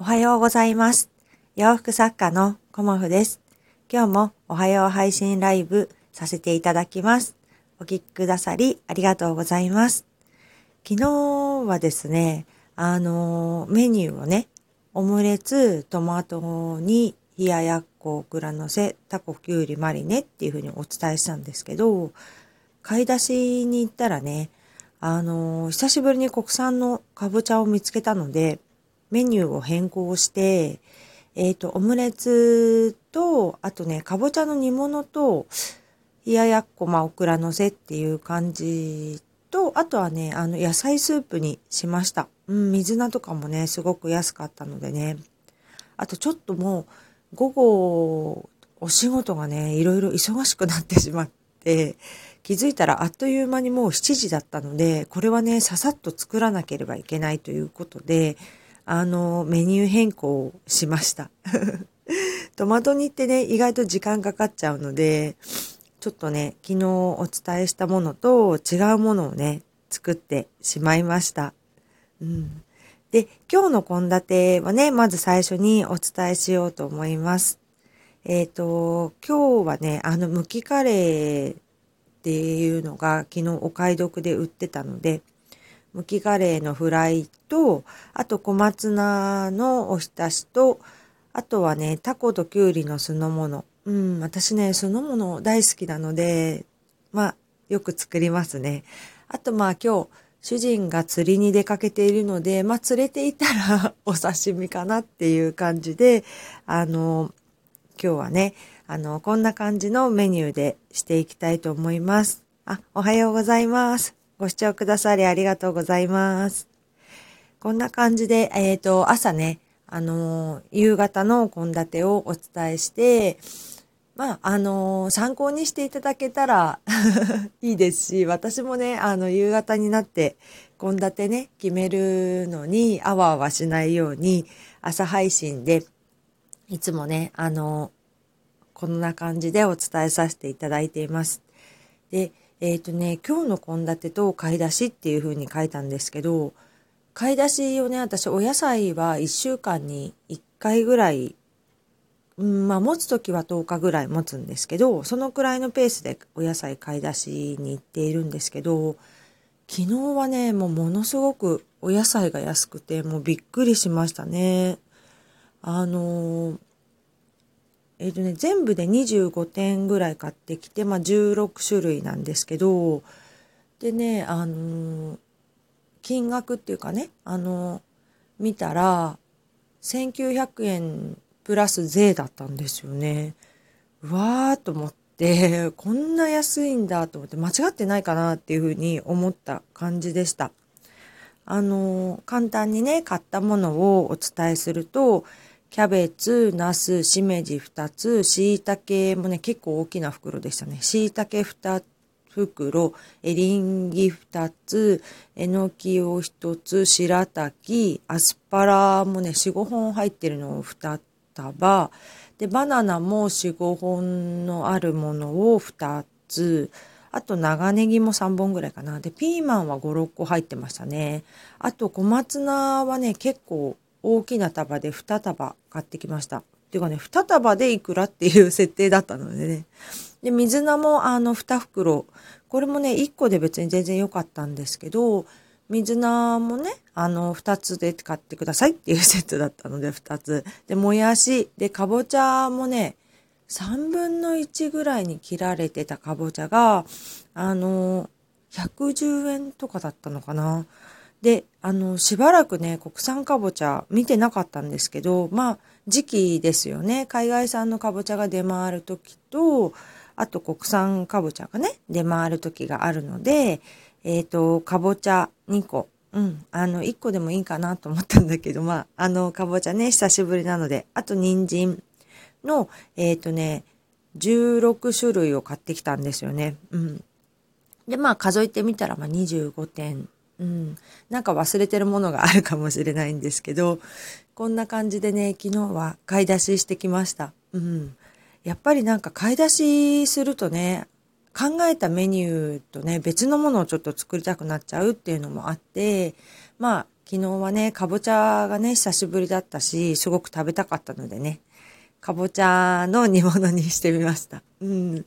おはようございます。洋服作家のコモフです。今日もおはよう配信ライブさせていただきます。お聞きくださりありがとうございます。昨日はですね、あの、メニューをね、オムレツ、トマトに冷ややっこ、オクラのせ、タコ、きゅうり、マリネっていうふうにお伝えしたんですけど、買い出しに行ったらね、あの、久しぶりに国産のかぼちゃを見つけたので、メニューを変更して、えっ、と、オムレツと、あとね、かぼちゃの煮物と、冷ややっこ、まあ、オクラのせっていう感じと、あとはね、あの、野菜スープにしました。うん、水菜とかもね、すごく安かったのでね。あとちょっともう、午後、お仕事がね、いろいろ忙しくなってしまって、気づいたらあっという間にもう7時だったので、これはね、ささっと作らなければいけないということで、あの、メニュー変更をしました。トマト煮ってね、意外と時間かかっちゃうので、ちょっとね、昨日お伝えしたものと違うものをね、作ってしまいました。うん。で、今日の献立はね、まず最初にお伝えしようと思います。えっ、と、今日はね、あの、むきカレーっていうのが昨日お買い得で売ってたので、むきカレーのフライと、あと小松菜のおひたしと、あとはね、タコときゅうりの酢の物。うん、私ね、酢の物大好きなので、まあ、よく作りますね。あとまあ今日、主人が釣りに出かけているので、まあ釣れていたら お刺身かなっていう感じで、あの、今日はね、あの、こんな感じのメニューでしていきたいと思います。あ、おはようございます。ご視聴くださりありがとうございます。こんな感じで、えっ、と、朝ね、あの、夕方の献立をお伝えして、まあ、あの参考にしていただけたら いいですし、私もね、あの、夕方になって、献立ね、決めるのに、あわあわしないように、朝配信で、いつもね、あの、こんな感じでお伝えさせていただいています。で、えっ、とね、今日の献立と買い出しっていう風に書いたんですけど、買い出しをね、私お野菜は1週間に1回ぐらいうん、まあ持つ時は10日ぐらい持つんですけど、そのくらいのペースでお野菜買い出しに行っているんですけど、昨日はね、もうものすごくお野菜が安くて、もうびっくりしましたね。あのえっ、とね、全部で25点ぐらい買ってきて、まあ16種類なんですけど、でね、あの金額っていうかね、あの見たら、1900円プラス税だったんですよね。うわーと思って、こんな安いんだと思って、間違ってないかなっていうふうに思った感じでした。あの、簡単にね、買ったものをお伝えすると、キャベツ、ナス、しめじ2つ、しいたけもね、結構大きな袋でしたね。しいたけ2袋、エリンギ2つ、えのきを1つ、白滝、アスパラもね、4、5本入ってるのを2束、で、バナナも4、5本のあるものを2つ、あと長ネギも3本ぐらいかな。で、ピーマンは5、6個入ってましたね。あと小松菜はね、結構大きな束で2束買ってきました。っていうかね、2束でいくらっていう設定だったのでね。で、水菜もあの2袋。これもね、1個で別に全然良かったんですけど、水菜もね、あの、2つで買ってくださいっていうセットだったので、2つ。で、もやし、で、かぼちゃもね、3分の1ぐらいに切られてたかぼちゃが、あの、110円とかだったのかな。で、あの、しばらくね、国産かぼちゃ見てなかったんですけど、まあ、時期ですよね。海外産のかぼちゃが出回る時と、あと国産かぼちゃがね、出回る時があるので、えっ、と、かぼちゃ2個。うん。あの、1個でもいいかなと思ったんだけど、まあ、あの、かぼちゃね、久しぶりなので、あと人参の、えっ、とね、16種類を買ってきたんですよね。うん。で、まあ、数えてみたら、まあ、25点。うん。なんか忘れてるものがあるかもしれないんですけど、こんな感じでね、昨日は買い出ししてきました。うん。やっぱりなんか買い出しするとね、考えたメニューとね、別のものをちょっと作りたくなっちゃうっていうのもあって、まあ、昨日はね、かぼちゃがね、久しぶりだったし、すごく食べたかったのでね、かぼちゃの煮物にしてみました。うん。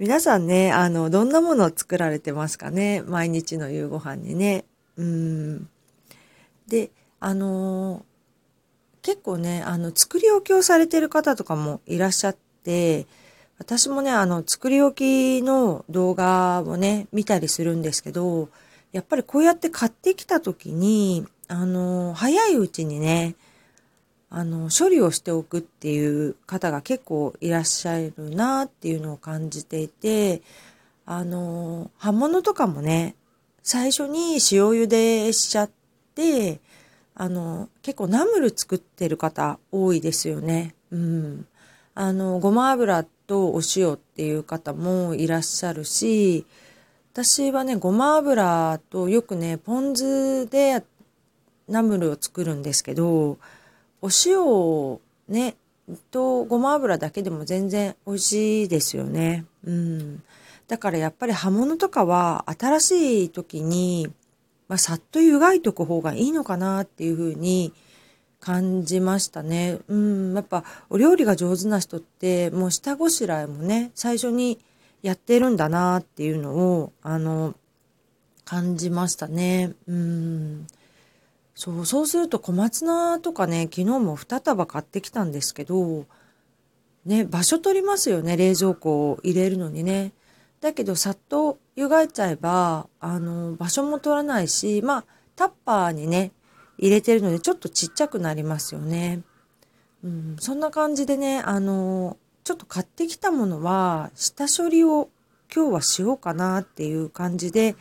皆さんね、あの、どんなものを作られてますかね？毎日の夕ご飯にね。うん。で、あの、結構ね、あの、作り置きをされてる方とかもいらっしゃって、私もね、あの、作り置きの動画をね、見たりするんですけど、やっぱりこうやって買ってきた時に、あの、早いうちにね、あの、処理をしておくっていう方が結構いらっしゃるなっていうのを感じていて、あの、葉物とかもね、最初に塩茹でしちゃって、あの、結構ナムル作ってる方多いですよね。うん。あの、ごま油とお塩っていう方もいらっしゃるし、私はね、ごま油とよくね、ポン酢でナムルを作るんですけど、お塩をね、とごま油だけでも全然美味しいですよね。うん。だからやっぱり葉物とかは新しい時に、まあ、さっと湯がいとく方がいいのかなっていうふうに感じましたね。うん。やっぱお料理が上手な人ってもう下ごしらえもね、最初にやってるんだなっていうのを、あの、感じましたね。うん。そう、そうすると小松菜とかね、昨日も2束買ってきたんですけど、ね、場所取りますよね、冷蔵庫を入れるのにね。だけど、さっと湯がいちゃえば、あの、場所も取らないし、まあ、タッパーにね、入れてるので、ちょっとちっちゃくなりますよね。うん、そんな感じでね、あの、ちょっと買ってきたものは、下処理を今日はしようかなっていう感じで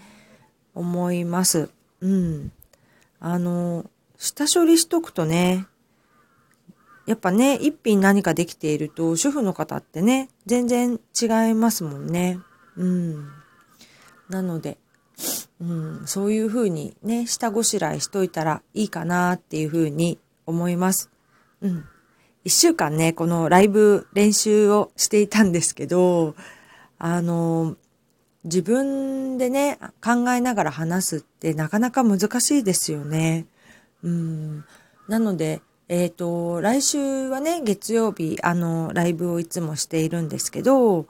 思います。うん。あの、下処理しとくとね、やっぱね、一品何かできていると、主婦の方ってね、全然違いますもんね。うん。なので、うん、そういう風にね、下ごしらえしといたらいいかなっていう風に思います。うん。一週間ね、このライブ練習をしていたんですけど、あの、自分でね、考えながら話すってなかなか難しいですよね。うん。なので、えっ、ー、と、来週はね、月曜日、あの、ライブをいつもしているんですけど、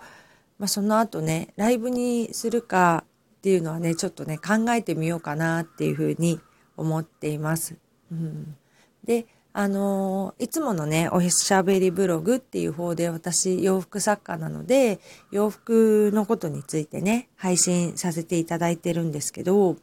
まあ、その後ね、ライブにするかっていうのはね、ちょっとね、考えてみようかなっていうふうに思っています。うん。で、あのいつものね、おしゃべりブログっていう方で私洋服作家なので、洋服のことについてね、配信させていただいてるんですけど、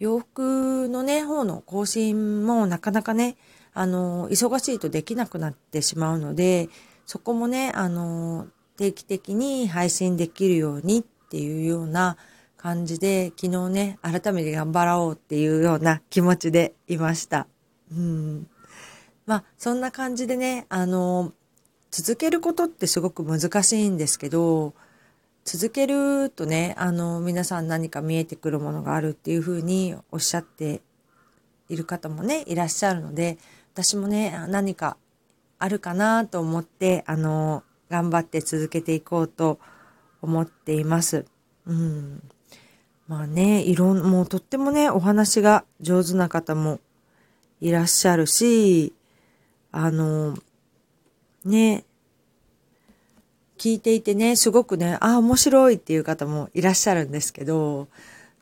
洋服のね、方の更新もなかなかね、あの忙しいとできなくなってしまうので、そこもね、あの定期的に配信できるようにっていうような感じで、昨日ね、改めて頑張ろうっていうような気持ちでいました。うん。まあ、そんな感じでね、あの、続けることってすごく難しいんですけど、続けるとね、あの、皆さん何か見えてくるものがあるっていうふうにおっしゃっている方もね、いらっしゃるので、私もね、何かあるかなと思って、あの、頑張って続けていこうと思っています。うん。まあね、いろん、もうとってもね、お話が上手な方もいらっしゃるし、あの、ね、聞いていてね、すごくね、あ、面白いっていう方もいらっしゃるんですけど、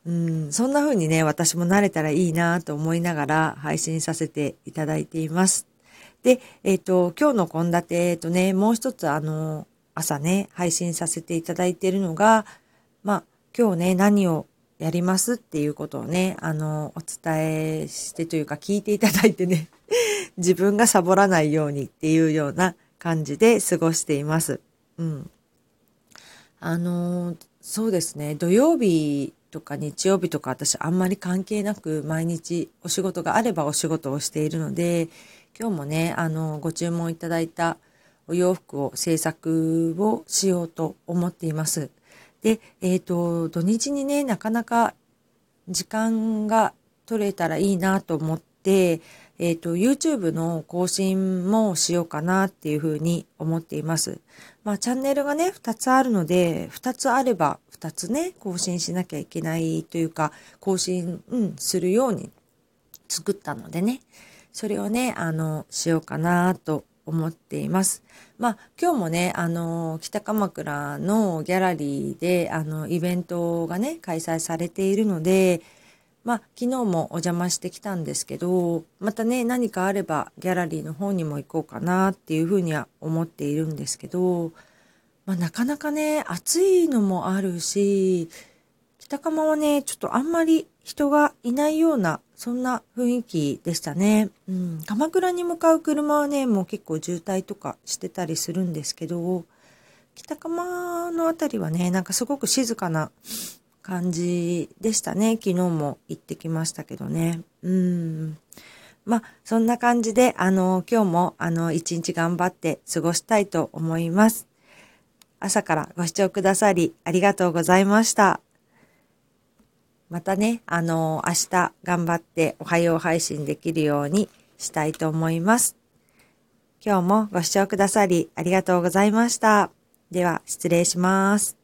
うん、そんな風にね、私も慣れたらいいなと思いながら配信させていただいています。で、えっ、ー、と、今日の献立とね、もう一つあの、朝ね、配信させていただいているのが、まあ、今日ね、何をやりますっていうことをね、あの、お伝えしてというか聞いていただいてね、自分がサボらないようにっていうような感じで過ごしています。うん。あの、そうですね、土曜日とか日曜日とか私あんまり関係なく毎日お仕事があればお仕事をしているので、今日もね、あの、ご注文いただいたお洋服を制作をしようと思っています。で、えっ、ー、と、土日にね、なかなか時間が取れたらいいなと思って、えっ、ー、と、YouTube の更新もしようかなっていうふうに思っています。まあ、チャンネルがね、2つあるので、2つあれば2つね、更新しなきゃいけないというか、更新、うん、するように作ったのでね、それをね、あの、しようかなと思っています。まあ、今日もね、あの、北鎌倉のギャラリーで、あの、イベントがね、開催されているので、まあ、昨日もお邪魔してきたんですけど、またね、何かあればギャラリーの方にも行こうかなっていうふうには思っているんですけど、まあ、なかなかね、暑いのもあるし、北鎌はね、ちょっとあんまり人がいないような、そんな雰囲気でしたね。うん、鎌倉に向かう車はね、もう結構渋滞とかしてたりするんですけど、北鎌の辺りはね、なんかすごく静かな感じでしたね。昨日も行ってきましたけどね。うん。まあ、そんな感じで、あの、今日も、あの、一日頑張って過ごしたいと思います。朝からご視聴くださり、ありがとうございました。またね、あの、明日頑張っておはよう配信できるようにしたいと思います。今日もご視聴くださりありがとうございました。では、失礼します。